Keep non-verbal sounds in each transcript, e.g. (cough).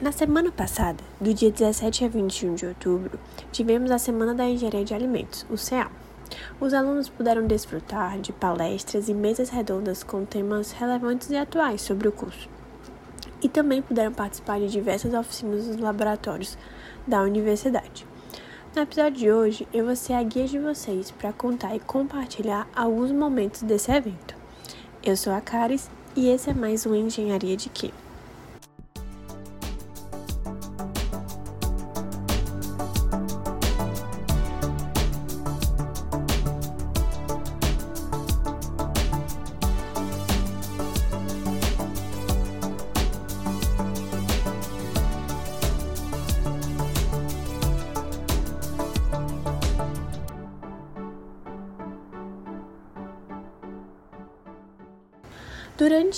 Na semana passada, do dia 17 a 21 de outubro, tivemos a Semana da Engenharia de Alimentos, o CEAL. Os alunos puderam desfrutar de palestras e mesas redondas com temas relevantes e atuais sobre o curso. E também puderam participar de diversas oficinas nos laboratórios da universidade. No episódio de hoje, eu vou ser a guia de vocês para contar e compartilhar alguns momentos desse evento. Eu sou a Caris e esse é mais um Engenharia de Quê?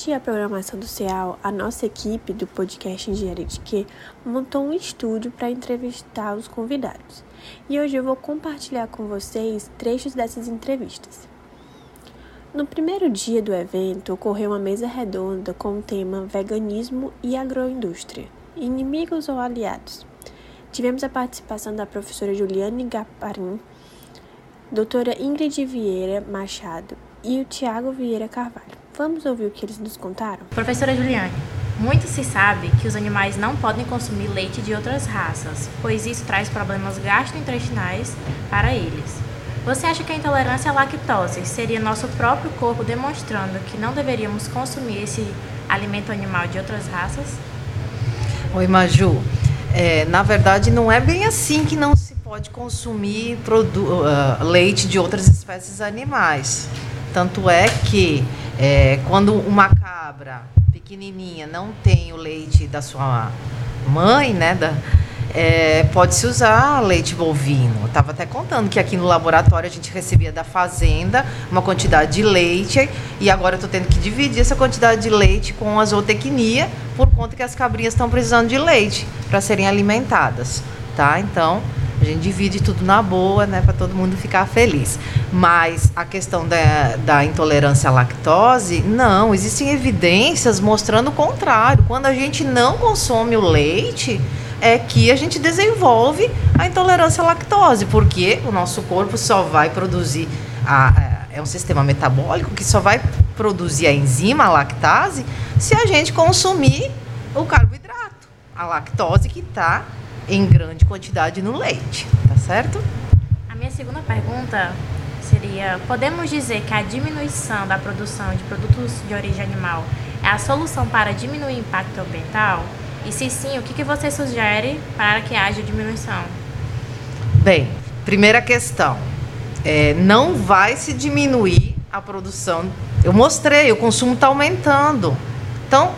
Durante a programação do CEAL, a nossa equipe do podcast Engenharia de Quê montou um estúdio para entrevistar os convidados. E hoje eu vou compartilhar com vocês trechos dessas entrevistas. No primeiro dia do evento, ocorreu uma mesa redonda com o tema Veganismo e Agroindústria Inimigos ou Aliados. Tivemos a participação da professora Juliane Gaparin, doutora Ingrid Vieira Machado e o Tiago Vieira Carvalho. Vamos ouvir o que eles nos contaram? Professora Juliane, muito se sabe que os animais não podem consumir leite de outras raças, pois isso traz problemas gastrointestinais para eles. Você acha que a intolerância à lactose seria nosso próprio corpo demonstrando que não deveríamos consumir esse alimento animal de outras raças? Oi, Maju. É, na verdade, não é bem assim que não se pode consumir uh, leite de outras espécies animais. Tanto é que é, quando uma cabra pequenininha não tem o leite da sua mãe, né, da, é, pode-se usar leite bovino. Eu estava até contando que aqui no laboratório a gente recebia da fazenda uma quantidade de leite e agora eu estou tendo que dividir essa quantidade de leite com a zootecnia por conta que as cabrinhas estão precisando de leite para serem alimentadas, tá? Então a gente divide tudo na boa, né, para todo mundo ficar feliz. Mas a questão da, da intolerância à lactose, não, existem evidências mostrando o contrário. Quando a gente não consome o leite, é que a gente desenvolve a intolerância à lactose, porque o nosso corpo só vai produzir a, é um sistema metabólico que só vai produzir a enzima a lactase se a gente consumir o carboidrato, a lactose que está em grande quantidade no leite, tá certo? A minha segunda pergunta seria: podemos dizer que a diminuição da produção de produtos de origem animal é a solução para diminuir o impacto ambiental? E se sim, o que, que você sugere para que haja diminuição? Bem, primeira questão: é, não vai se diminuir a produção. Eu mostrei, o consumo está aumentando. Então,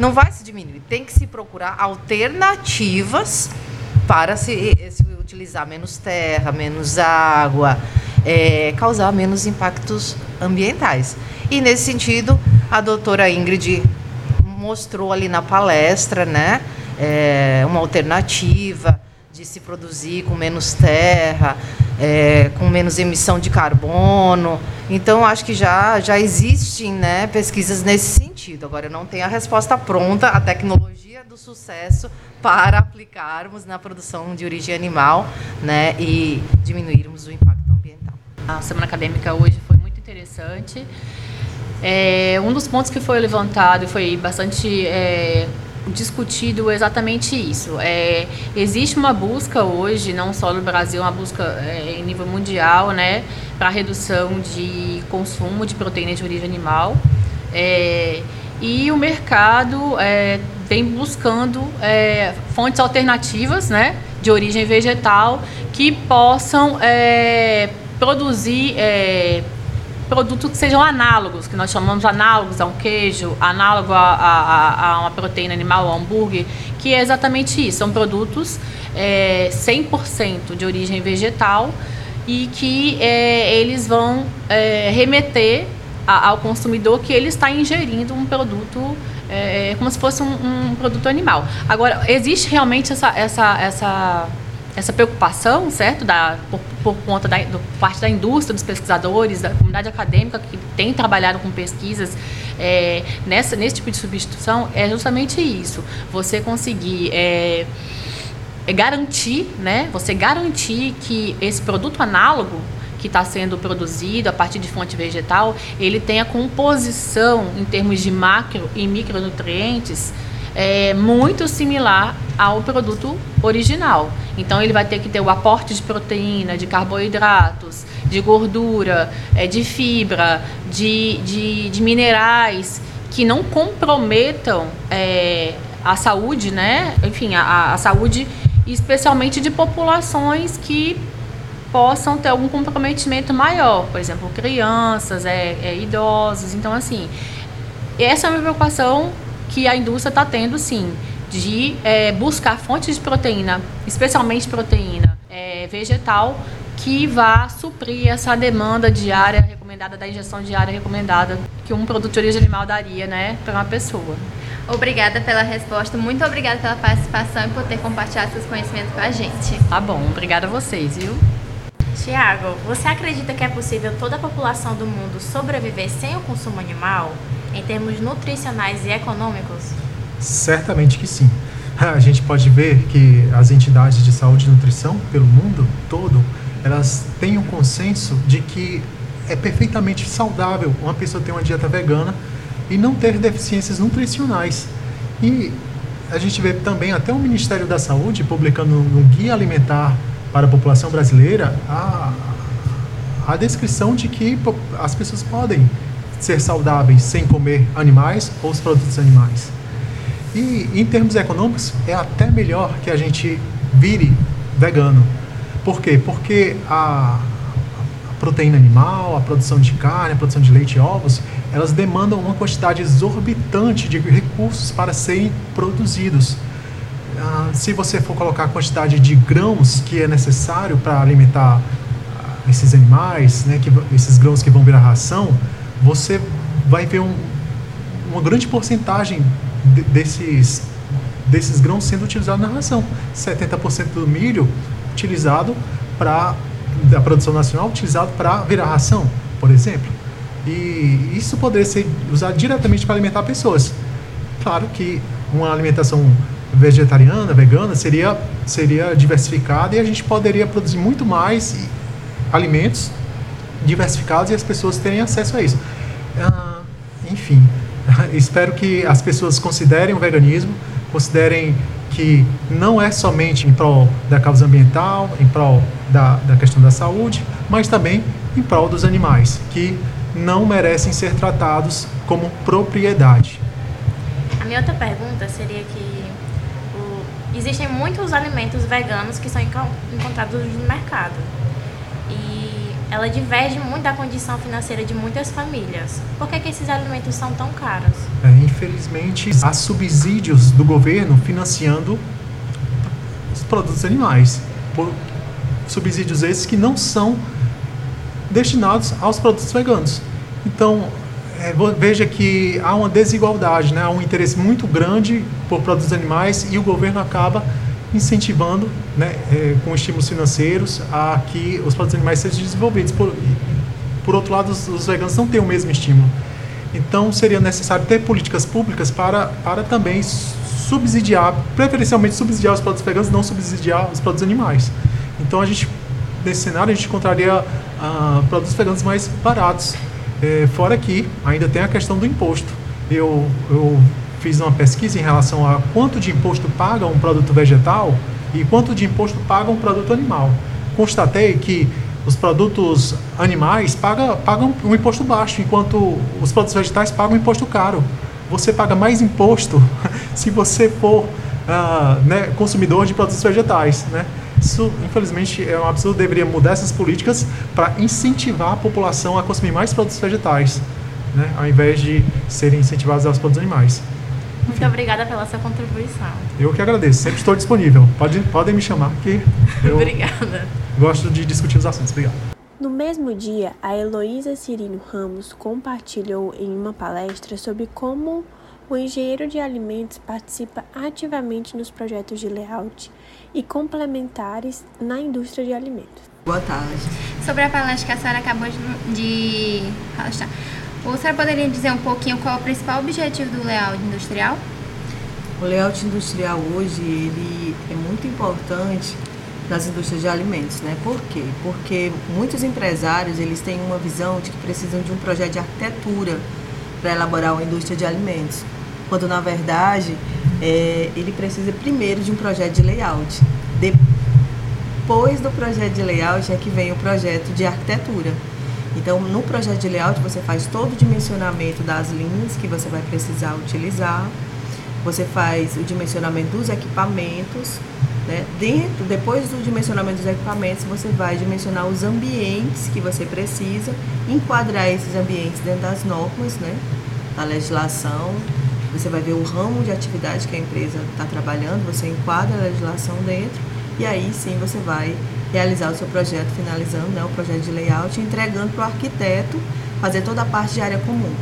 não vai se diminuir. Tem que se procurar alternativas para se, se utilizar menos terra, menos água, é, causar menos impactos ambientais. E nesse sentido, a doutora Ingrid mostrou ali na palestra, né, é, uma alternativa de se produzir com menos terra, é, com menos emissão de carbono. Então, acho que já, já existem né, pesquisas nesse sentido. Agora, eu não tenho a resposta pronta, a tecnologia do sucesso para aplicarmos na produção de origem animal né, e diminuirmos o impacto ambiental. A semana acadêmica hoje foi muito interessante. É, um dos pontos que foi levantado foi bastante é, discutido exatamente isso. É, existe uma busca hoje, não só no Brasil, uma busca é, em nível mundial, né, para redução de consumo de proteína de origem animal. É, e o mercado é, vem buscando é, fontes alternativas, né, de origem vegetal que possam é, produzir produtos que sejam análogos, que nós chamamos análogos a um queijo, análogo a, a, a uma proteína animal, a um hambúrguer, que é exatamente isso. São produtos é, 100% de origem vegetal e que é, eles vão é, remeter a, ao consumidor que ele está ingerindo um produto é, como se fosse um, um, produto animal. Agora, existe realmente essa, essa, essa essa preocupação, certo, da, por, por conta da do, parte da indústria, dos pesquisadores, da comunidade acadêmica que tem trabalhado com pesquisas é, nessa, nesse tipo de substituição é justamente isso. Você conseguir é, é garantir, né? Você garantir que esse produto análogo que está sendo produzido a partir de fonte vegetal, ele tem a composição em termos de macro e micronutrientes é, muito similar ao produto original. Então ele vai ter que ter o aporte de proteína, de carboidratos, de gordura, é, de fibra, de, de, de, minerais que não comprometam é, a saúde, né? Enfim, a, a saúde especialmente de populações que possam ter algum comprometimento maior, por exemplo, crianças, é, é idosos. Então, assim, essa é uma preocupação que a indústria está tendo, sim, de é, buscar fontes de proteína, especialmente proteína é, vegetal, que vá suprir essa demanda diária recomendada, da injeção diária recomendada que um produto de origem animal daria né, para uma pessoa. Obrigada pela resposta, muito obrigada pela participação e por ter compartilhado seus conhecimentos com a gente. Tá bom, obrigada a vocês, viu? Tiago, você acredita que é possível toda a população do mundo sobreviver sem o consumo animal, em termos nutricionais e econômicos? Certamente que sim. (laughs) A gente pode ver que as entidades de saúde e nutrição pelo mundo todo, elas têm um consenso de que é perfeitamente saudável uma pessoa ter uma dieta vegana e não ter deficiências nutricionais. E a gente vê também até o Ministério da Saúde publicando no Guia Alimentar para a População Brasileira a, a descrição de que as pessoas podem ser saudáveis sem comer animais ou os produtos animais. E em termos econômicos, é até melhor que a gente vire vegano. Por quê? Porque a, proteína animal, a produção de carne, a produção de leite e ovos, elas demandam uma quantidade exorbitante de recursos para serem produzidos. Ah, se você for colocar a quantidade de grãos que é necessário para alimentar ah, esses animais, né, que, esses grãos que vão virar ração, você vai ver um, uma grande porcentagem de, desses, desses grãos sendo utilizados na ração. 70% do milho utilizado para da produção nacional utilizado para virar ração, por exemplo. E isso poderia ser usado diretamente para alimentar pessoas. Claro que uma alimentação vegetariana, vegana, seria, seria diversificada e a gente poderia produzir muito mais alimentos diversificados e as pessoas terem acesso a isso. Ah, enfim, (laughs) espero que as pessoas considerem o veganismo, considerem que não é somente em prol da causa ambiental, em prol da, da questão da saúde, mas também em prol dos animais, que não merecem ser tratados como propriedade. A minha outra pergunta seria que o, existem muitos alimentos veganos que são encontrados no mercado. E ela diverge muito da condição financeira de muitas famílias. Por que, que esses alimentos são tão caros? É, infelizmente, há subsídios do governo financiando os produtos animais. Por subsídios esses que não são destinados aos produtos veganos. Então, é, veja que há uma desigualdade, né? há um interesse muito grande por produtos animais e o governo acaba incentivando, né, é, com estímulos financeiros, a que os produtos animais sejam desenvolvidos. Por, por outro lado, os, os, veganos não têm o mesmo estímulo. Então, seria necessário ter políticas públicas para, para também subsidiar, preferencialmente subsidiar os produtos veganos, não subsidiar os produtos animais. Então, a gente, nesse cenário, a gente encontraria ah, produtos veganos mais baratos. É, fora que ainda tem a questão do imposto. Eu, eu fiz uma pesquisa em relação a quanto de imposto paga um produto vegetal e quanto de imposto paga um produto animal. Constatei que os produtos animais pagam, pagam um imposto baixo, enquanto os produtos vegetais pagam um imposto caro. Você paga mais imposto (laughs) se você for uh, né, consumidor de produtos vegetais. Né? Isso, infelizmente, é um absurdo. Deveria mudar essas políticas para incentivar a população a consumir mais produtos vegetais, né? ao invés de serem incentivados aos produtos animais. Muito obrigada pela sua contribuição. Eu que agradeço, sempre estou disponível. Pode, podem me chamar, que eu (laughs) obrigada. gosto de discutir os assuntos. Obrigado. No mesmo dia, a Heloísa Cirino Ramos compartilhou em uma palestra sobre como o engenheiro de alimentos participa ativamente nos projetos de layout e complementares na indústria de alimentos. Boa tarde. Sobre a palestra que a senhora acabou de, de Você poderia dizer um pouquinho qual é o principal objetivo do layout industrial? O layout industrial hoje ele é muito importante nas indústrias de alimentos, né? Por quê? Porque muitos empresários eles têm uma visão de que precisam de um projeto de arquitetura para elaborar uma indústria de alimentos, quando na verdade é, ele precisa primeiro de um projeto de layout. Depois do projeto de layout é que vem o projeto de arquitetura. Então, no projeto de layout você faz todo o dimensionamento das linhas que você vai precisar utilizar, você faz o dimensionamento dos equipamentos, né? Dentro, depois do dimensionamento dos equipamentos, você vai dimensionar os ambientes que você precisa, enquadrar esses ambientes dentro das normas, né? da legislação. Você vai ver o ramo de atividade que a empresa está trabalhando, você enquadra a legislação dentro e aí sim você vai realizar o seu projeto, finalizando né, o projeto de layout, entregando para o arquiteto fazer toda a parte de área comum.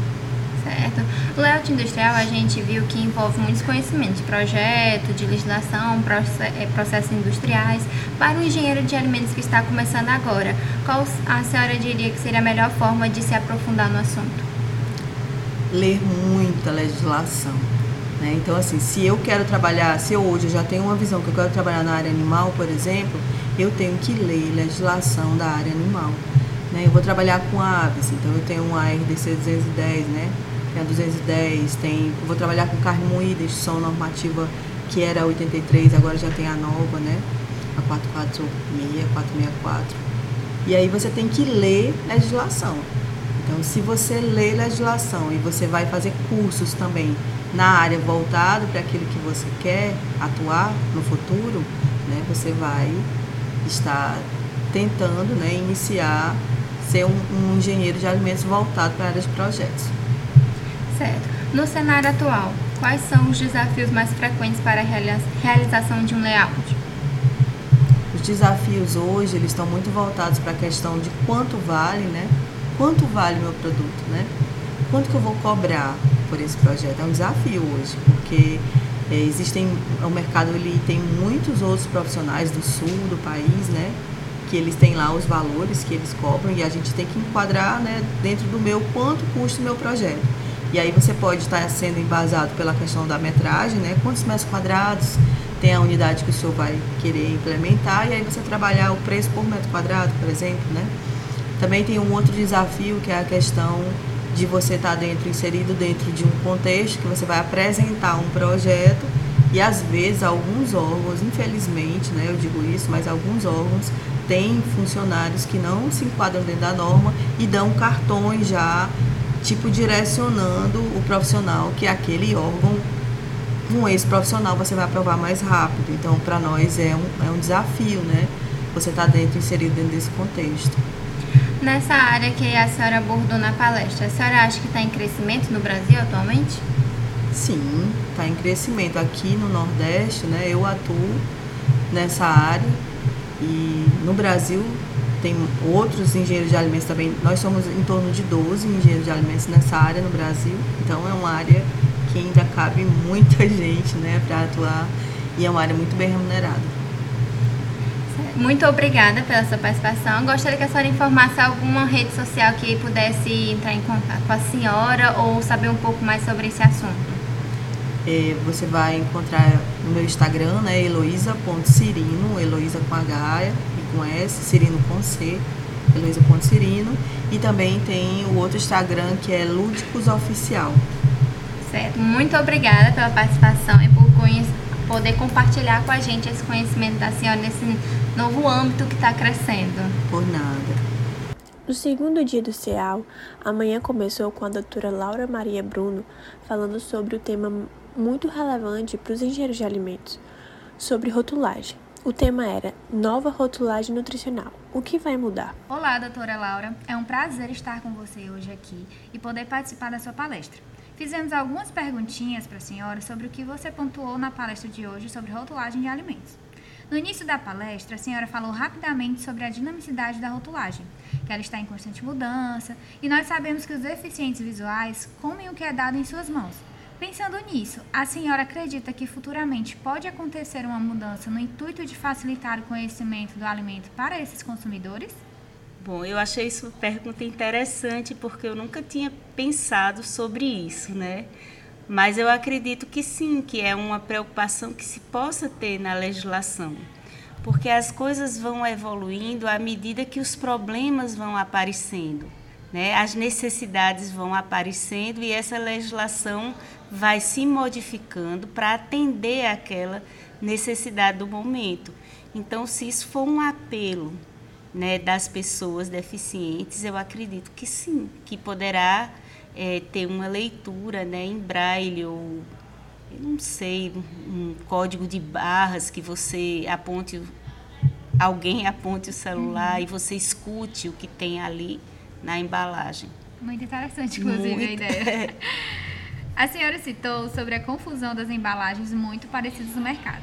Certo. O layout industrial a gente viu que envolve muitos conhecimentos de projeto, de legislação, é, processos industriais. Para o engenheiro de alimentos que está começando agora, qual a senhora diria que seria a melhor forma de se aprofundar no assunto? Ler muita legislação. Né? Então, assim, se eu quero trabalhar, se eu hoje já tenho uma visão que eu quero trabalhar na área animal, por exemplo, eu tenho que ler legislação da área animal. Né? Eu vou trabalhar com aves, então eu tenho uma RDC 210, né? tem a 210, tem, vou trabalhar com carne moída, instituição normativa que era 83, agora já tem a nova, né? A 446, 464. E aí você tem que ler legislação. Então, se você lê legislação e você vai fazer cursos também na área voltado para aquilo que você quer atuar no futuro, né, você vai estar tentando né, iniciar ser um, um engenheiro de alimentos voltado para a área de projetos. Certo. No cenário atual, quais são os desafios mais frequentes para a realização de um layout? Os desafios hoje eles estão muito voltados para a questão de quanto vale, né? Quanto vale meu produto, né? Quanto que eu vou cobrar por esse projeto? É um desafio hoje, porque é, existem o mercado ele tem muitos outros profissionais do sul do país, né? Que eles têm lá os valores que eles cobram e a gente tem que enquadrar, né? Dentro do meu quanto custa o meu projeto. E aí você pode estar sendo embasado pela questão da metragem, né? Quantos metros quadrados tem a unidade que o senhor vai querer implementar e aí você trabalhar o preço por metro quadrado, por exemplo, né? Também tem um outro desafio que é a questão de você estar dentro, inserido dentro de um contexto que você vai apresentar um projeto e às vezes alguns órgãos, infelizmente, né, eu digo isso, mas alguns órgãos têm funcionários que não se enquadram dentro da norma e dão cartões já tipo direcionando o profissional que é aquele órgão com esse profissional você vai aprovar mais rápido. Então, para nós é um, é um desafio, né? Você está dentro, inserido dentro desse contexto. Nessa área que a senhora abordou na palestra, a senhora acha que está em crescimento no Brasil atualmente? Sim, está em crescimento. Aqui no Nordeste, né, eu atuo nessa área e no Brasil tem outros engenheiros de alimentos também. Nós somos em torno de 12 engenheiros de alimentos nessa área no Brasil, então é uma área que ainda cabe muita (laughs) gente né, para atuar e é uma área muito bem remunerada. Muito obrigada pela sua participação. Gostaria que a senhora informasse alguma rede social que pudesse entrar em contato com a senhora ou saber um pouco mais sobre esse assunto. É, você vai encontrar no meu Instagram, né, Heloísa.cirino, Heloísa com H com S, Cirino com C, Heloísa Ponte Cirino. E também tem o outro Instagram que é Lúdicos Oficial. Certo. Muito obrigada pela participação e por poder compartilhar com a gente esse conhecimento da senhora nesse novo âmbito que está crescendo. Por nada. No segundo dia do CEAL, amanhã começou com a doutora Laura Maria Bruno falando sobre o tema muito relevante para os engenheiros de alimentos, sobre rotulagem. O tema era Nova Rotulagem Nutricional. O que vai mudar? Olá, doutora Laura. É um prazer estar com você hoje aqui e poder participar da sua palestra. Fizemos algumas perguntinhas para a senhora sobre o que você pontuou na palestra de hoje sobre rotulagem de alimentos. No início da palestra, a senhora falou rapidamente sobre a dinamicidade da rotulagem, que ela está em constante mudança, e nós sabemos que os deficientes visuais comem o que é dado em suas mãos. Pensando nisso, a senhora acredita que futuramente pode acontecer uma mudança no intuito de facilitar o conhecimento do alimento para esses consumidores? Bom, eu achei isso pergunta interessante porque eu nunca tinha pensado sobre isso, né? Mas eu acredito que sim, que é uma preocupação que se possa ter na legislação, porque as coisas vão evoluindo à medida que os problemas vão aparecendo, né? As necessidades vão aparecendo e essa legislação vai se modificando para atender aquela necessidade do momento. Então, se isso for um apelo né, das pessoas deficientes, eu acredito que sim, que poderá é, ter uma leitura né, em braille ou, eu não sei, um código de barras que você aponte, alguém aponte o celular uhum. e você escute o que tem ali na embalagem. Muito interessante, inclusive, muito. a ideia. (laughs) A senhora citou sobre a confusão das embalagens muito parecidas no mercado.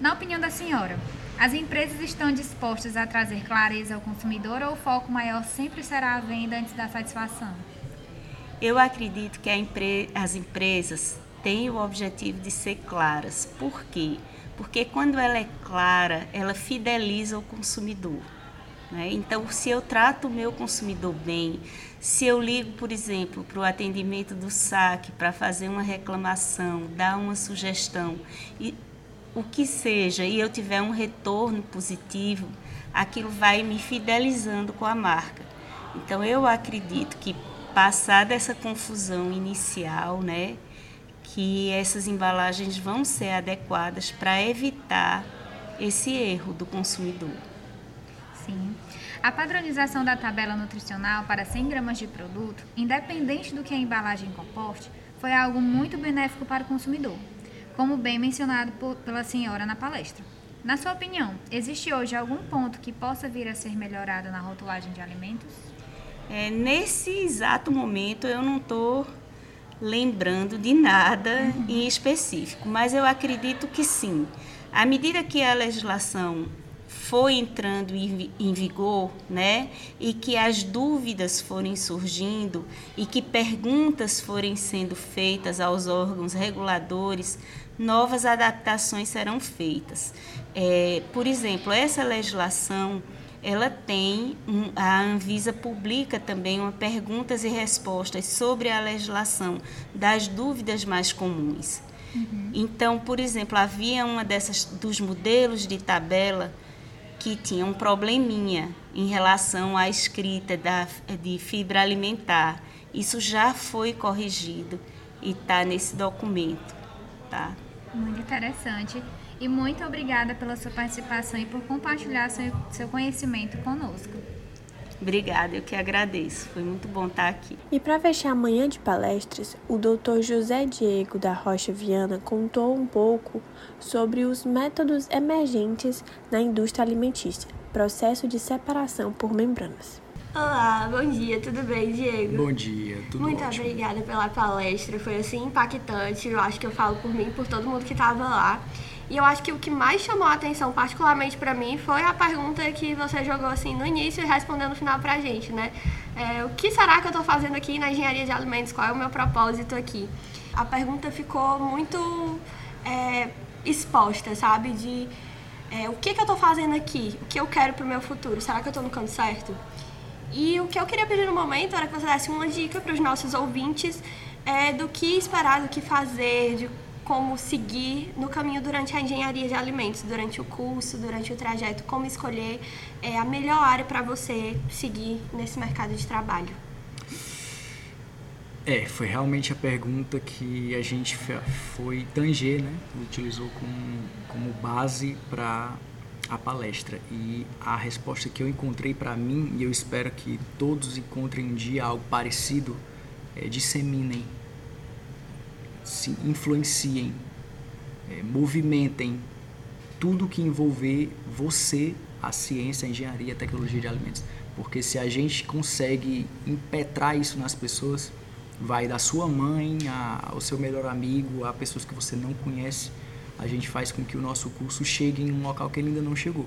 Na opinião da senhora, as empresas estão dispostas a trazer clareza ao consumidor ou o foco maior sempre será a venda antes da satisfação? Eu acredito que empre as empresas têm o objetivo de ser claras. Por quê? Porque quando ela é clara, ela fideliza o consumidor. Né? Então, se eu trato o meu consumidor bem, se eu ligo, por exemplo, para o atendimento do saque para fazer uma reclamação, dar uma sugestão, e o que seja, e eu tiver um retorno positivo, aquilo vai me fidelizando com a marca. Então eu acredito que passar dessa confusão inicial, né, que essas embalagens vão ser adequadas para evitar esse erro do consumidor. Sim. A padronização da tabela nutricional para 100 gramas de produto, independente do que a embalagem comporte, foi algo muito benéfico para o consumidor, como bem mencionado por, pela senhora na palestra. Na sua opinião, existe hoje algum ponto que possa vir a ser melhorado na rotulagem de alimentos? É, nesse exato momento eu não estou lembrando de nada uhum. em específico, mas eu acredito que sim. À medida que a legislação foi entrando em vigor, né, e que as dúvidas forem surgindo e que perguntas forem sendo feitas aos órgãos reguladores, novas adaptações serão feitas. É, por exemplo, essa legislação ela tem um, a Anvisa publica também uma perguntas e respostas sobre a legislação das dúvidas mais comuns. Uhum. Então, por exemplo, havia uma dessas dos modelos de tabela que tinha um probleminha em relação à escrita da, de fibra alimentar. Isso já foi corrigido e está nesse documento. Tá? Muito interessante. E muito obrigada pela sua participação e por compartilhar seu, seu conhecimento conosco. Obrigada, eu que agradeço. Foi muito bom estar aqui. E para fechar a manhã de palestras, o Dr. José Diego da Rocha Viana contou um pouco sobre os métodos emergentes na indústria alimentícia, processo de separação por membranas. Olá, bom dia, tudo bem, Diego? Bom dia, tudo Muito ótimo. obrigada pela palestra, foi assim impactante. Eu acho que eu falo por mim e por todo mundo que estava lá. E eu acho que o que mais chamou a atenção, particularmente para mim, foi a pergunta que você jogou assim no início e respondeu no final pra gente, né? É, o que será que eu estou fazendo aqui na engenharia de alimentos? Qual é o meu propósito aqui? A pergunta ficou muito é, exposta, sabe? De é, o que, que eu estou fazendo aqui? O que eu quero para o meu futuro? Será que eu estou no canto certo? E o que eu queria pedir no momento era que você desse uma dica para os nossos ouvintes é, do que esperar, do que fazer, de como seguir no caminho durante a engenharia de alimentos, durante o curso, durante o trajeto, como escolher é, a melhor área para você seguir nesse mercado de trabalho. É, foi realmente a pergunta que a gente foi tanger, né? Utilizou como, como base para a palestra. E a resposta que eu encontrei para mim, e eu espero que todos encontrem um dia algo parecido, é disseminem se influenciem, é, movimentem tudo que envolver você, a ciência, a engenharia, a tecnologia de alimentos. Porque se a gente consegue impetrar isso nas pessoas, vai da sua mãe a, ao seu melhor amigo, a pessoas que você não conhece, a gente faz com que o nosso curso chegue em um local que ele ainda não chegou,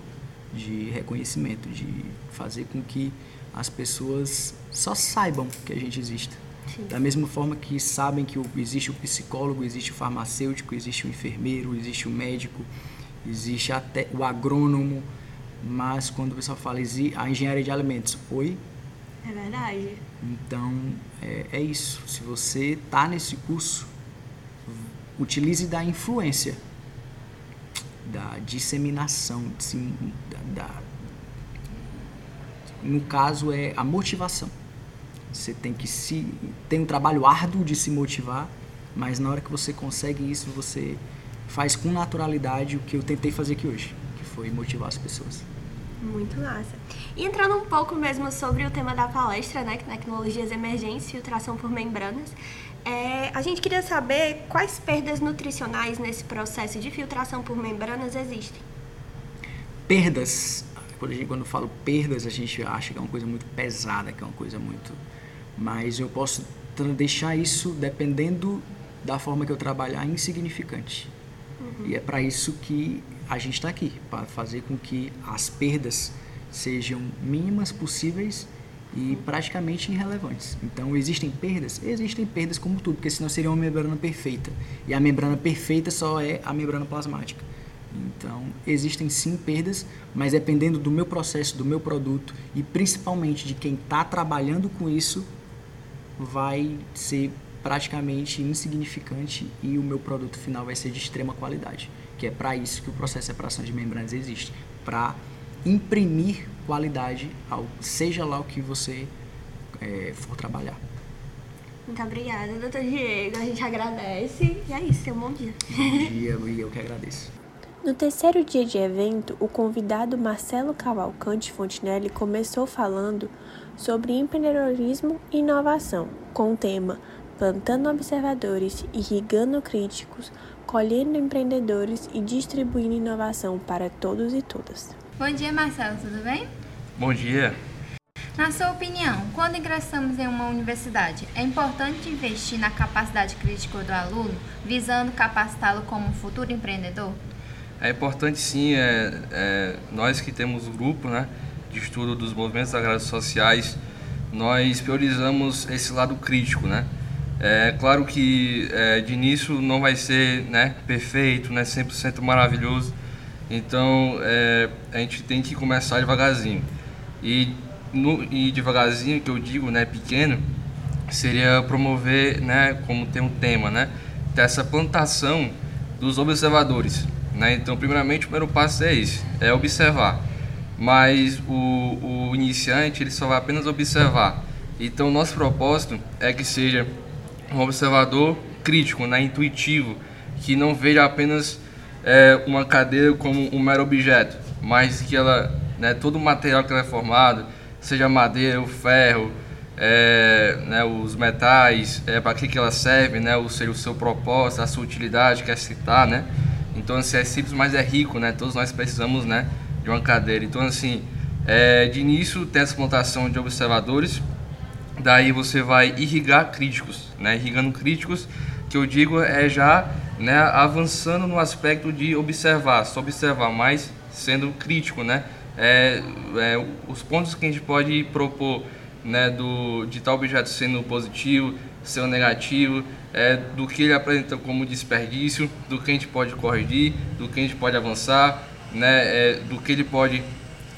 de reconhecimento, de fazer com que as pessoas só saibam que a gente existe. Sim. Da mesma forma que sabem que existe o psicólogo, existe o farmacêutico, existe o enfermeiro, existe o médico, existe até o agrônomo, mas quando o pessoal fala a engenharia de alimentos, oi? É verdade. Então, é, é isso. Se você está nesse curso, utilize da influência, da disseminação, da, da, no caso é a motivação. Você tem que se tem um trabalho árduo de se motivar, mas na hora que você consegue isso, você faz com naturalidade o que eu tentei fazer aqui hoje, que foi motivar as pessoas. Muito massa. E entrando um pouco mesmo sobre o tema da palestra, né, tecnologias emergentes, filtração por membranas, é, a gente queria saber quais perdas nutricionais nesse processo de filtração por membranas existem. Perdas, quando, gente, quando eu falo perdas, a gente acha que é uma coisa muito pesada, que é uma coisa muito. Mas eu posso deixar isso, dependendo da forma que eu trabalhar, insignificante. Uhum. E é para isso que a gente está aqui, para fazer com que as perdas sejam mínimas possíveis e praticamente irrelevantes. Então, existem perdas? Existem perdas como tudo, porque senão seria uma membrana perfeita. E a membrana perfeita só é a membrana plasmática. Então, existem sim perdas, mas dependendo do meu processo, do meu produto e principalmente de quem está trabalhando com isso, vai ser praticamente insignificante e o meu produto final vai ser de extrema qualidade, que é para isso que o processo de separação de membranas existe, para imprimir qualidade ao seja lá o que você é, for trabalhar. Muito obrigada, doutor Diego. A gente agradece. E é isso, um bom dia. Bom dia, e eu que agradeço. No terceiro dia de evento, o convidado Marcelo Cavalcante Fontinelli começou falando sobre empreendedorismo e inovação, com o tema Plantando Observadores, Irrigando Críticos, Colhendo Empreendedores e Distribuindo Inovação para Todos e Todas. Bom dia, Marcelo, tudo bem? Bom dia. Na sua opinião, quando ingressamos em uma universidade, é importante investir na capacidade crítica do aluno, visando capacitá-lo como um futuro empreendedor? É importante sim, é, é, nós que temos o grupo né, de estudo dos movimentos agrários sociais, nós priorizamos esse lado crítico, né? É claro que é, de início não vai ser né, perfeito, né, 100% maravilhoso, então, é, a gente tem que começar devagarzinho. E, no, e devagarzinho, que eu digo, né, pequeno, seria promover, né, como tem um tema, né, dessa plantação dos observadores. Né? Então, primeiramente, o primeiro passo é esse, é observar. Mas o, o iniciante, ele só vai apenas observar. Então, nosso propósito é que seja um observador crítico, né, intuitivo, que não veja apenas é, uma cadeira como um mero objeto, mas que ela, né, todo o material que ela é formado, seja madeira, o ferro, é, né, os metais, é, para que, que ela serve, né, ou seja, o seu propósito, a sua utilidade, quer citar, né? Então, assim, é simples, mas é rico, né? Todos nós precisamos, né, de uma cadeira. Então, assim, é, de início tem essa plantação de observadores, daí você vai irrigar críticos, né? Irrigando críticos, que eu digo é já né, avançando no aspecto de observar, só observar, mas sendo crítico, né? É, é, os pontos que a gente pode propor né, do, de tal objeto sendo positivo, sendo negativo, é, do que ele apresenta como desperdício, do que a gente pode corrigir, do que a gente pode avançar, né, é, do que ele pode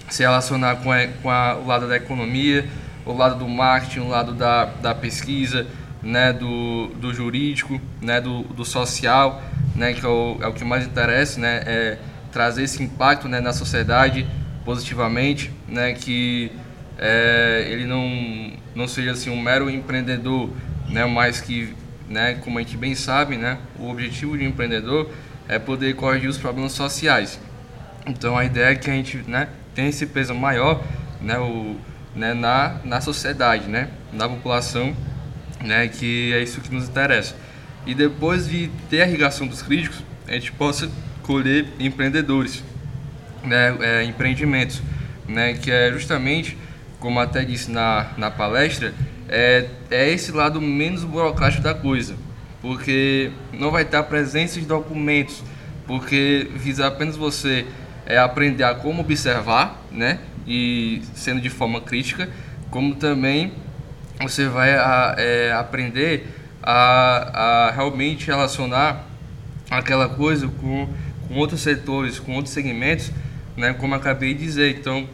se relacionar com, a, com a, o lado da economia, o lado do marketing, o lado da, da pesquisa, né, do, do jurídico, né, do, do social, né, que é o, é o que mais interessa, né, é trazer esse impacto né, na sociedade positivamente, né, que é, ele não, não seja assim um mero empreendedor, né, mas que, né, como a gente bem sabe, né, o objetivo de um empreendedor é poder corrigir os problemas sociais. Então a ideia é que a gente né, tenha esse peso maior né, o, né, na, na sociedade, né, na população né, que é isso que nos interessa. E depois de ter a irrigação dos críticos, a gente possa colher empreendedores, né, é, empreendimentos, né, que é justamente, como até disse na, na palestra, é, é esse lado menos burocrático da coisa, porque não vai a presença de documentos, porque visa apenas você é, aprender a como observar, né, e sendo de forma crítica, como também você vai a, é, aprender a, a, realmente relacionar aquela coisa com, com outros setores, com outros segmentos, né, como acabei de dizer. Então,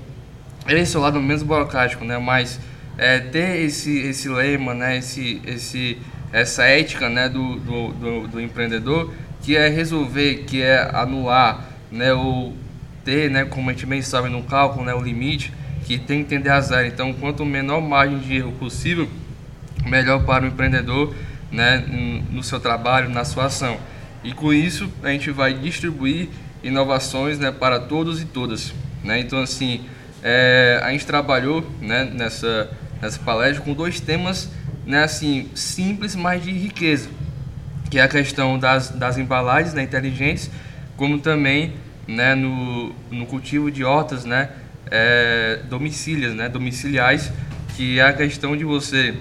esse é o lado menos burocrático, né, mas é, ter esse, esse lema, né, esse, esse, essa ética né, do, do, do, do empreendedor, que é resolver, que é anular, né, ou ter, né, como a gente bem sabe no cálculo, né, o limite, que tem que tender a zero. Então, quanto menor margem de erro possível, melhor para o empreendedor né, no seu trabalho, na sua ação. E com isso, a gente vai distribuir inovações né, para todos e todas. Né? Então, assim, é, a gente trabalhou né, nessa, nessa palestra com dois temas né, assim, simples, mas de riqueza, que é a questão das, das embalagens né, inteligentes, como também né, no, no cultivo de hortas né, é, domicílias, né, domiciliais, que é a questão de você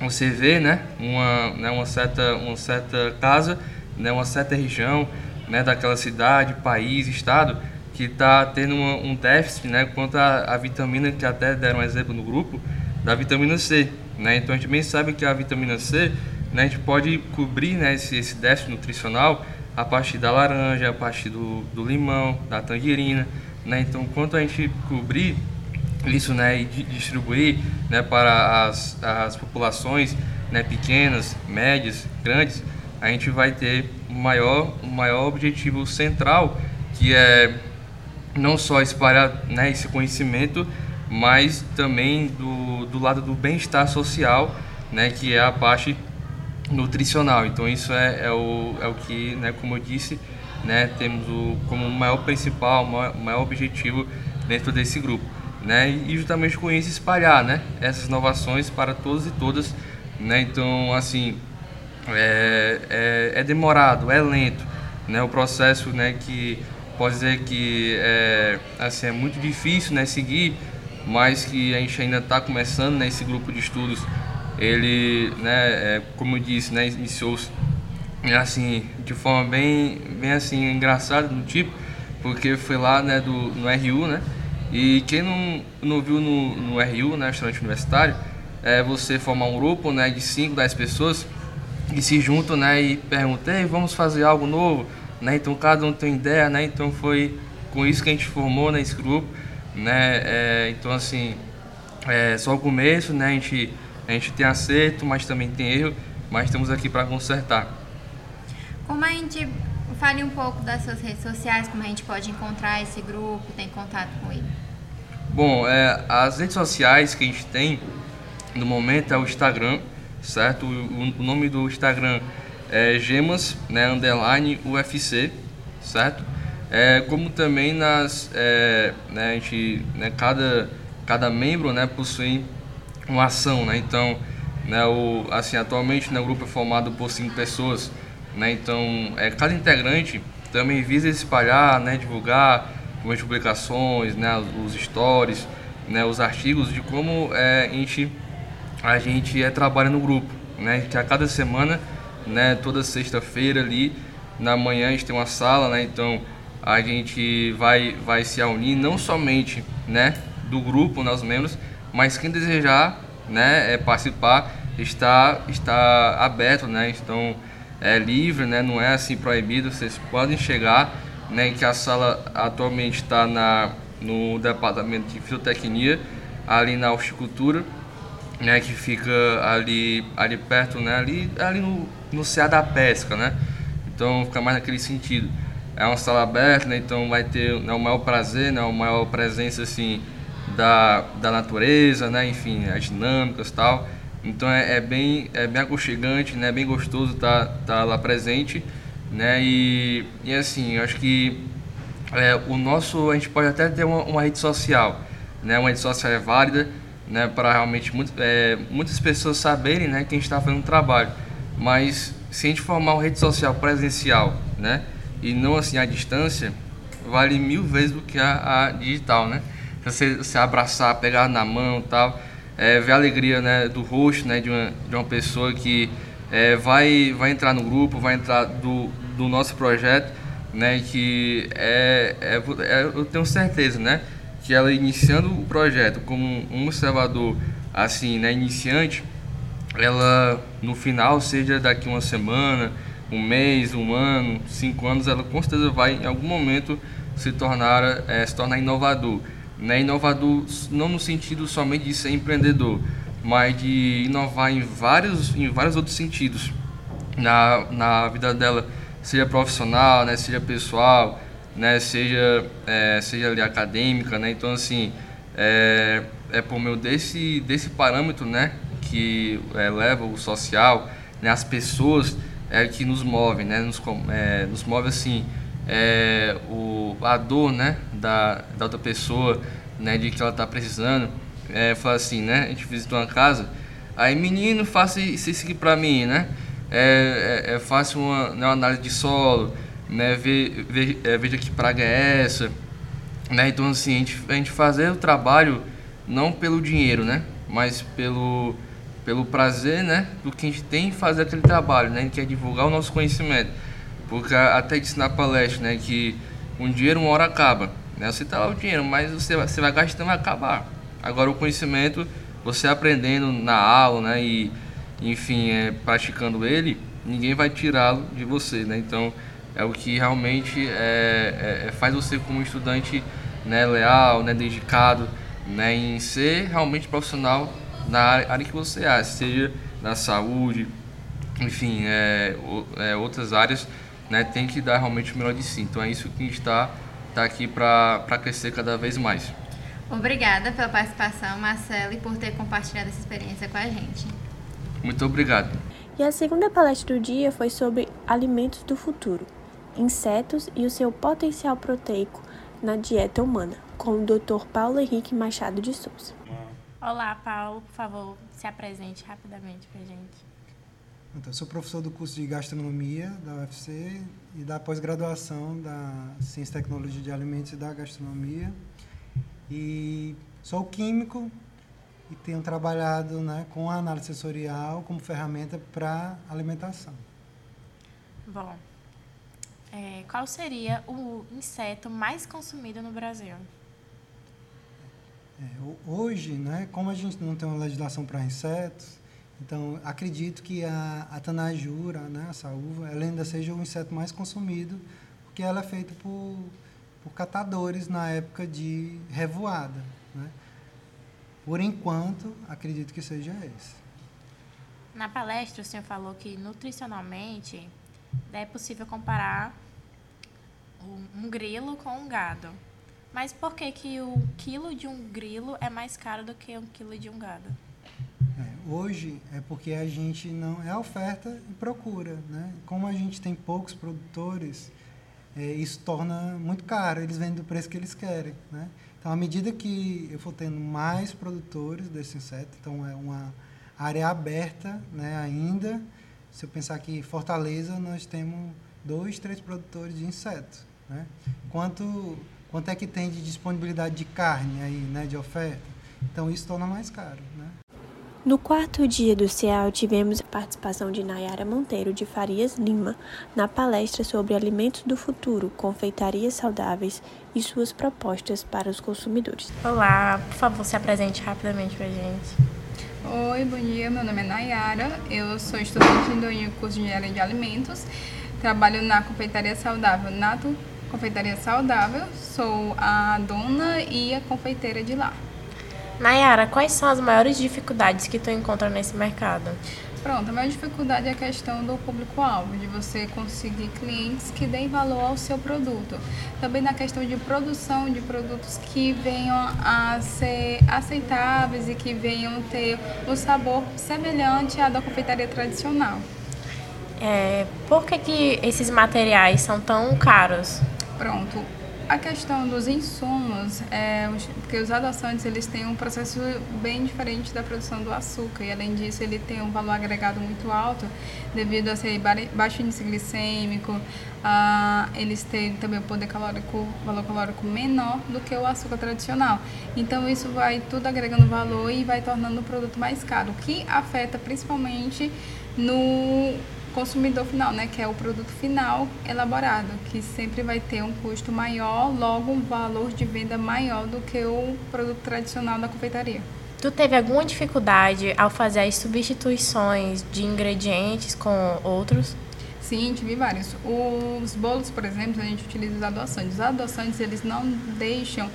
você ver né, uma, né, uma, certa, uma certa casa, né, uma certa região né, daquela cidade, país, estado, que está tendo uma, um déficit né, quanto à vitamina, que até deram um exemplo no grupo, da vitamina C. Né? Então a gente bem sabe que a vitamina C, né, a gente pode cobrir né, esse, esse déficit nutricional a partir da laranja, a partir do, do limão, da tangerina. Né? Então, quanto a gente cobrir isso né, e distribuir né, para as, as populações né, pequenas, médias, grandes, a gente vai ter um maior, um maior objetivo central, que é não só espalhar né, esse conhecimento, mas também do, do lado do bem-estar social, né, que é a parte nutricional. Então isso é, é, o, é o que, né, como eu disse, né, temos o, como maior principal, maior, maior objetivo dentro desse grupo. Né, e justamente com isso espalhar né, essas inovações para todos e todas. Né, então, assim, é, é, é, demorado, é lento. Né, o processo né, que pode dizer que é, assim, é muito difícil né, seguir, mas que a gente ainda está começando né, grupo de estudos. Ele, né, é, como eu disse, né, iniciou-se assim, de forma bem, bem assim, engraçada no tipo, porque foi lá né, do, no RU, né? E quem não, não viu no, no RU, né, restaurante universitário, é você formar um grupo né, de 5, 10 pessoas e se juntam né, e perguntam, vamos fazer algo novo? Né? Então cada um tem ideia, né? Então foi com isso que a gente formou né, grupo, né? É, então assim, é só o começo, né? A gente, a gente tem acerto, mas também tem erro, mas estamos aqui para consertar. Como a gente fale um pouco das suas redes sociais, como a gente pode encontrar esse grupo, tem contato com ele? Bom, é, as redes sociais que a gente tem no momento é o Instagram, certo? O, o nome do Instagram é Gemas, né, underline UFC, certo? É, como também nas, é, né, a gente, né, cada, cada membro, né, possui uma ação, né? Então, né, o, assim, atualmente né, o grupo é formado por cinco pessoas, né? Então, é, cada integrante também visa espalhar, né, divulgar as publicações, né, os stories, né, os artigos de como é, a gente a gente é, trabalha no grupo, né? Que a cada semana, né, toda sexta-feira ali na manhã a gente tem uma sala, né? Então a gente vai vai se unir não somente, né, do grupo, nós membros, mas quem desejar, né, é participar está está aberto, né? Então é livre, né? Não é assim proibido. Vocês podem chegar, né? Que a sala atualmente está na no departamento de fisiotecnia, ali na horticultura, né? Que fica ali ali perto, né? Ali ali no no CA da pesca, né? Então fica mais naquele sentido. É uma sala aberta, né? Então vai ter né, o maior prazer, né? O maior presença assim da, da natureza, né? Enfim, as dinâmicas, tal. Então é, é, bem, é bem aconchegante, né? Bem gostoso estar tá, tá lá presente, né? E, e assim, eu acho que é, o nosso, a gente pode até ter uma, uma, rede social, né? Uma rede social é válida, né? Para realmente muito, é, muitas pessoas saberem, né? Que a gente está fazendo um trabalho. Mas se a gente formar uma rede social presencial, né? E não assim à distância, vale mil vezes do que a, a digital, né? Você abraçar, pegar na mão, tal é, ver a alegria né, do rosto né, de, uma, de uma pessoa que é, vai, vai entrar no grupo, vai entrar do, do nosso projeto, né, que é, é, é, eu tenho certeza né, que ela iniciando o projeto como um observador assim, né, iniciante, ela no final, seja daqui uma semana, um mês, um ano, cinco anos, ela com certeza vai em algum momento se tornar, é, se tornar inovador. Né? Inovador não no sentido somente de ser empreendedor, mas de inovar em vários, em vários outros sentidos na, na vida dela, seja profissional, né? seja pessoal, né? seja, é, seja ali acadêmica. Né? Então, assim, é, é por meio desse, desse parâmetro né? que é, leva o social, né? as pessoas é, que nos movem, né? nos, é, nos move assim é, o, a dor né, da, da outra pessoa, né, de que ela está precisando. É, fala assim, né? A gente visitou uma casa, aí menino, faça isso aqui para mim, né? É, é, é faça uma, né, uma análise de solo, né? Ve, ve, é, veja que praga é essa, né? Então assim, a gente, a gente fazer o trabalho não pelo dinheiro, né? Mas pelo pelo prazer, né? Do que a gente tem em fazer aquele trabalho, né? Gente quer divulgar o nosso conhecimento. Porque até disse na palestra, né, que um dinheiro uma hora acaba. Né? Você tá lá o dinheiro, mas você você vai gastando vai acabar. Agora o conhecimento, você aprendendo na aula, né, e enfim, é, praticando ele, ninguém vai tirá-lo de você, né? Então é o que realmente é, é, é, faz você como estudante, né, leal, né, dedicado, né, em ser realmente profissional na área, que você é, seja na saúde, enfim, é, é, outras áreas né, tem que dar realmente o melhor de si. Então é isso que a gente está tá aqui para crescer cada vez mais. Obrigada pela participação, Marcelo, e por ter compartilhado essa experiência com a gente. Muito obrigado. E a segunda palestra do dia foi sobre alimentos do futuro, insetos e o seu potencial proteico na dieta humana, com o Dr. Paulo Henrique Machado de Souza. Olá, Paulo, por favor, se apresente rapidamente para gente. Então, sou professor do curso de gastronomia da UFC e da pós-graduação da Ciência e Tecnologia de Alimentos e da Gastronomia. E sou químico e tenho trabalhado né, com a análise sensorial como ferramenta para alimentação. Bom, é, qual seria o inseto mais consumido no Brasil? É, hoje, né, como a gente não tem uma legislação para insetos, então, acredito que a, a tanajura, né, essa uva, ela ainda seja o inseto mais consumido, porque ela é feita por, por catadores na época de revoada. Né? Por enquanto, acredito que seja esse. Na palestra, o senhor falou que nutricionalmente é possível comparar um, um grilo com um gado. Mas por que, que o quilo de um grilo é mais caro do que um quilo de um gado? É, hoje é porque a gente não é oferta e procura, né? Como a gente tem poucos produtores, é, isso torna muito caro. Eles vendem do preço que eles querem, né? Então, à medida que eu for tendo mais produtores desse inseto, então é uma área aberta, né? Ainda, se eu pensar que Fortaleza nós temos dois, três produtores de insetos, né? Quanto quanto é que tem de disponibilidade de carne aí, né? De oferta? Então isso torna mais caro, né? No quarto dia do CEAL, tivemos a participação de Nayara Monteiro de Farias Lima na palestra sobre alimentos do futuro, confeitarias saudáveis e suas propostas para os consumidores. Olá, por favor, se apresente rapidamente para a gente. Oi, bom dia, meu nome é Nayara, eu sou estudante do curso de Engenharia de Alimentos, trabalho na confeitaria saudável Nato Confeitaria Saudável, sou a dona e a confeiteira de lá. Nayara, quais são as maiores dificuldades que tu encontra nesse mercado? Pronto, a maior dificuldade é a questão do público-alvo, de você conseguir clientes que deem valor ao seu produto. Também na questão de produção de produtos que venham a ser aceitáveis e que venham ter o sabor semelhante à da confeitaria tradicional. É, por que, que esses materiais são tão caros? Pronto, a questão dos insumos, é, porque os adoçantes eles têm um processo bem diferente da produção do açúcar. E além disso ele tem um valor agregado muito alto devido a ser baixo índice glicêmico, ah, eles têm também o poder calórico, valor calórico menor do que o açúcar tradicional. Então isso vai tudo agregando valor e vai tornando o produto mais caro, o que afeta principalmente no consumidor final, né, que é o produto final elaborado, que sempre vai ter um custo maior, logo um valor de venda maior do que o produto tradicional da confeitaria. Tu teve alguma dificuldade ao fazer as substituições de ingredientes com outros? Sim, tive vários. Os bolos, por exemplo, a gente utiliza os adoçantes. Os adoçantes, eles não deixam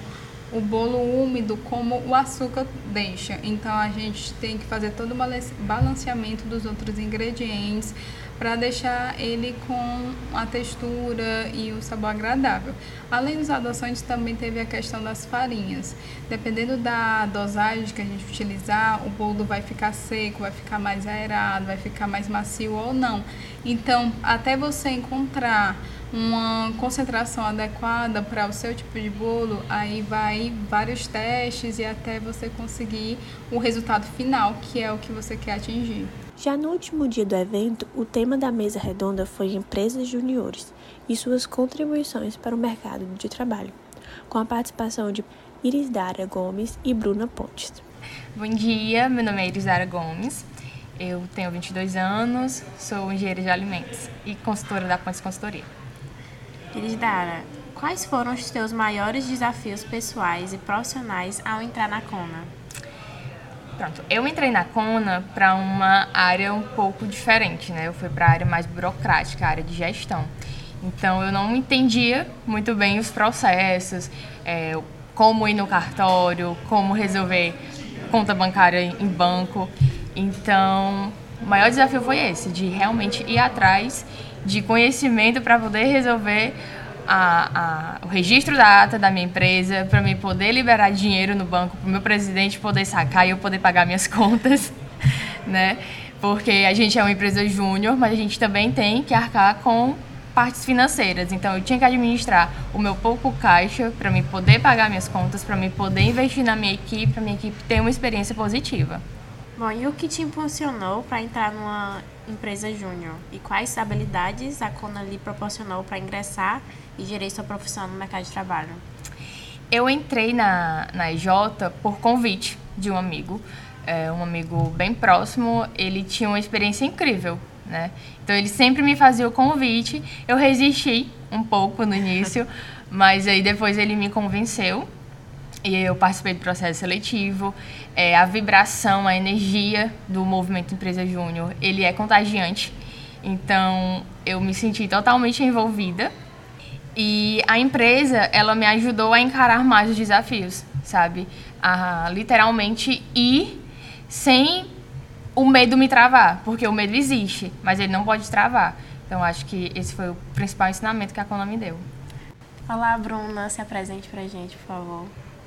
o bolo úmido como o açúcar deixa. Então a gente tem que fazer todo o balanceamento dos outros ingredientes para deixar ele com a textura e o sabor agradável. Além dos adoçantes, também teve a questão das farinhas. Dependendo da dosagem que a gente utilizar, o bolo vai ficar seco, vai ficar mais aerado, vai ficar mais macio ou não. Então, até você encontrar uma concentração adequada para o seu tipo de bolo, aí vai vários testes e até você conseguir o resultado final, que é o que você quer atingir. Já no último dia do evento, o tema da mesa redonda foi Empresas Juniores e suas contribuições para o mercado de trabalho, com a participação de Iris Dara Gomes e Bruna Pontes. Bom dia, meu nome é Iris Dara Gomes, eu tenho 22 anos, sou engenheira de alimentos e consultora da Pontes Consultoria. Dara, quais foram os teus maiores desafios pessoais e profissionais ao entrar na Cona? Pronto, eu entrei na Cona para uma área um pouco diferente, né? Eu fui para a área mais burocrática, a área de gestão. Então eu não entendia muito bem os processos, é, como ir no cartório, como resolver conta bancária em banco. Então, o maior desafio foi esse, de realmente ir atrás de conhecimento para poder resolver a, a, o registro da ata da minha empresa, para mim poder liberar dinheiro no banco, para o meu presidente poder sacar e eu poder pagar minhas (laughs) contas, né? Porque a gente é uma empresa júnior, mas a gente também tem que arcar com partes financeiras. Então eu tinha que administrar o meu pouco caixa para me poder pagar minhas contas, para me poder investir na minha equipe, para minha equipe ter uma experiência positiva. Bom, e o que te impulsionou para entrar numa empresa júnior? E quais habilidades a Kona lhe proporcionou para ingressar e gerir sua profissão no mercado de trabalho? Eu entrei na, na EJ por convite de um amigo, é, um amigo bem próximo. Ele tinha uma experiência incrível, né? Então ele sempre me fazia o convite. Eu resisti um pouco no início, (laughs) mas aí depois ele me convenceu e eu participei do processo seletivo. É, a vibração, a energia do movimento Empresa Júnior, ele é contagiante. Então, eu me senti totalmente envolvida. E a empresa, ela me ajudou a encarar mais os desafios, sabe? A literalmente ir sem o medo me travar, porque o medo existe, mas ele não pode travar. Então, acho que esse foi o principal ensinamento que a Kona me deu. Olá, Bruna, se apresente pra gente, por favor.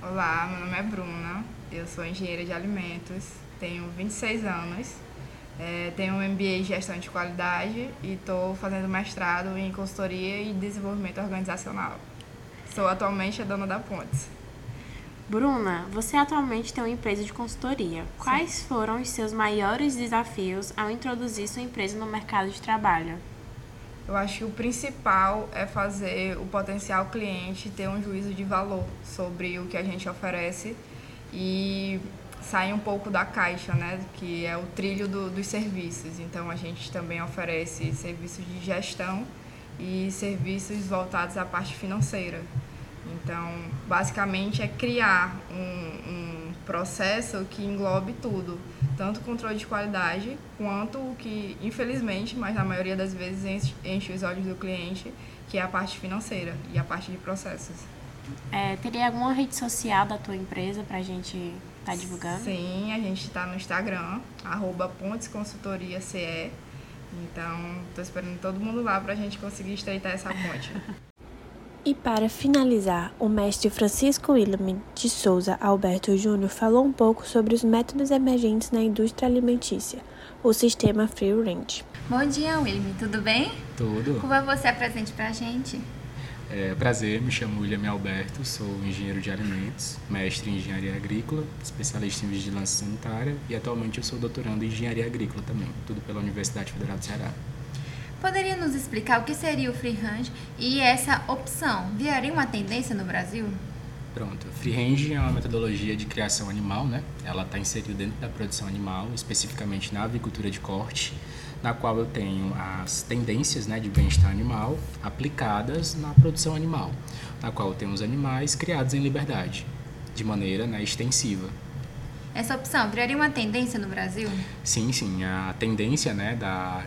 Olá, meu nome é Bruna, eu sou engenheira de alimentos, tenho 26 anos, é, tenho um MBA em gestão de qualidade e estou fazendo mestrado em consultoria e desenvolvimento organizacional. Sou atualmente a dona da Pontes. Bruna, você atualmente tem uma empresa de consultoria. Quais Sim. foram os seus maiores desafios ao introduzir sua empresa no mercado de trabalho? Eu acho que o principal é fazer o potencial cliente ter um juízo de valor sobre o que a gente oferece e sair um pouco da caixa, né, que é o trilho do, dos serviços. Então a gente também oferece serviços de gestão e serviços voltados à parte financeira. Então, basicamente é criar um, um processo que englobe tudo tanto o controle de qualidade quanto o que, infelizmente, mas na maioria das vezes enche, os olhos do cliente, que é a parte financeira e a parte de processos. É, teria alguma rede social da tua empresa para a gente estar tá divulgando? Sim, a gente está no Instagram, arroba pontesconsultoriace. Então, estou esperando todo mundo lá para a gente conseguir estreitar essa ponte. (laughs) E para finalizar, o mestre Francisco William de Souza Alberto Júnior falou um pouco sobre os métodos emergentes na indústria alimentícia, o sistema Free Range. Bom dia, William, tudo bem? Tudo. Como é você apresente para a gente? É, prazer, me chamo William Alberto, sou engenheiro de alimentos, mestre em engenharia agrícola, especialista em vigilância sanitária e atualmente eu sou doutorando em engenharia agrícola também, tudo pela Universidade Federal do Ceará. Poderia nos explicar o que seria o freehand e essa opção viraria uma tendência no Brasil? Pronto, freehand é uma metodologia de criação animal, né? Ela está inserida dentro da produção animal, especificamente na avicultura de corte, na qual eu tenho as tendências né, de bem-estar animal aplicadas na produção animal, na qual eu tenho os animais criados em liberdade, de maneira né, extensiva. Essa opção viraria uma tendência no Brasil? Sim, sim. A tendência né, da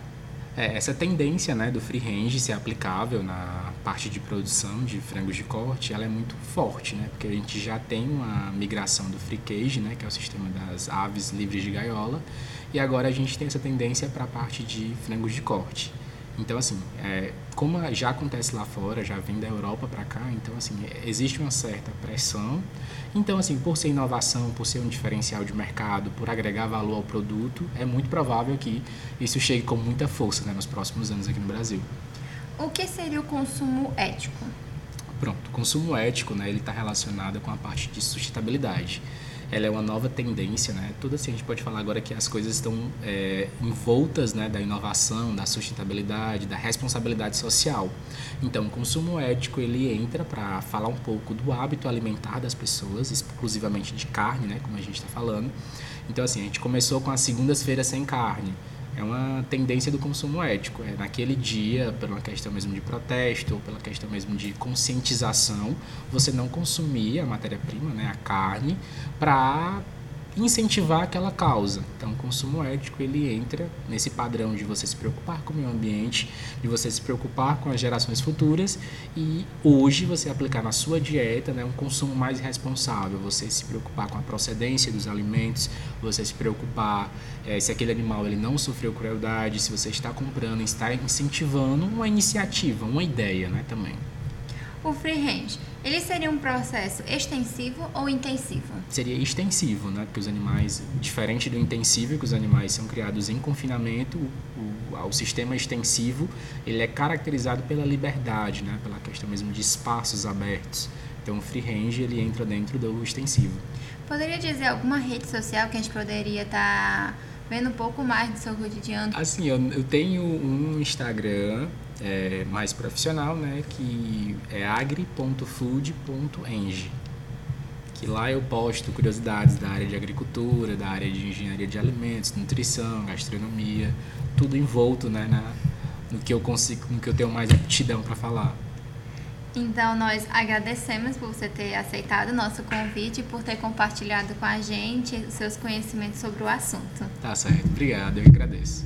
é, essa tendência né, do free range ser aplicável na parte de produção de frangos de corte, ela é muito forte, né? Porque a gente já tem uma migração do free cage, né, que é o sistema das aves livres de gaiola, e agora a gente tem essa tendência para a parte de frangos de corte. Então, assim, é, como já acontece lá fora, já vem da Europa para cá, então, assim, existe uma certa pressão. Então, assim, por ser inovação, por ser um diferencial de mercado, por agregar valor ao produto, é muito provável que isso chegue com muita força né, nos próximos anos aqui no Brasil. O que seria o consumo ético? Pronto, o consumo ético, né, ele está relacionado com a parte de sustentabilidade ela é uma nova tendência, né? Tudo assim, a gente pode falar agora que as coisas estão é, envoltas né, da inovação, da sustentabilidade, da responsabilidade social. Então, o consumo ético, ele entra para falar um pouco do hábito alimentar das pessoas, exclusivamente de carne, né? Como a gente está falando. Então, assim, a gente começou com as segundas-feiras sem carne é uma tendência do consumo ético. É naquele dia, uma questão mesmo de protesto ou pela questão mesmo de conscientização, você não consumir a matéria-prima, né, a carne, para incentivar aquela causa. Então, o consumo ético ele entra nesse padrão de você se preocupar com o meio ambiente, de você se preocupar com as gerações futuras e hoje você aplicar na sua dieta né, um consumo mais responsável, você se preocupar com a procedência dos alimentos, você se preocupar é, se aquele animal ele não sofreu crueldade, se você está comprando, está incentivando uma iniciativa, uma ideia né, também. O free range ele seria um processo extensivo ou intensivo? Seria extensivo, né? Porque os animais, diferente do intensivo, que os animais são criados em confinamento, o, o, sistema extensivo ele é caracterizado pela liberdade, né? Pela questão mesmo de espaços abertos. Então, o free range ele entra dentro do extensivo. Poderia dizer alguma rede social que a gente poderia estar tá vendo um pouco mais do seu cotidiano? Assim, eu, eu tenho um Instagram é, mais profissional, né, que é agri.food.eng. Que lá eu posto curiosidades da área de agricultura, da área de engenharia de alimentos, nutrição, gastronomia, tudo envolto, né, na, no que eu consigo, no que eu tenho mais aptidão para falar. Então, nós agradecemos por você ter aceitado o nosso convite e por ter compartilhado com a gente os seus conhecimentos sobre o assunto. Tá certo, obrigado, eu agradeço.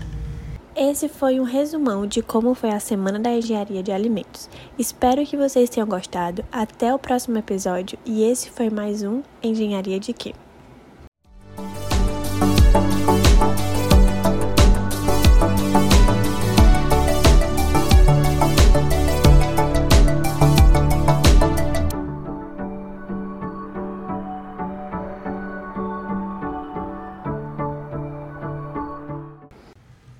Esse foi um resumão de como foi a Semana da Engenharia de Alimentos. Espero que vocês tenham gostado. Até o próximo episódio e esse foi mais um Engenharia de Quê?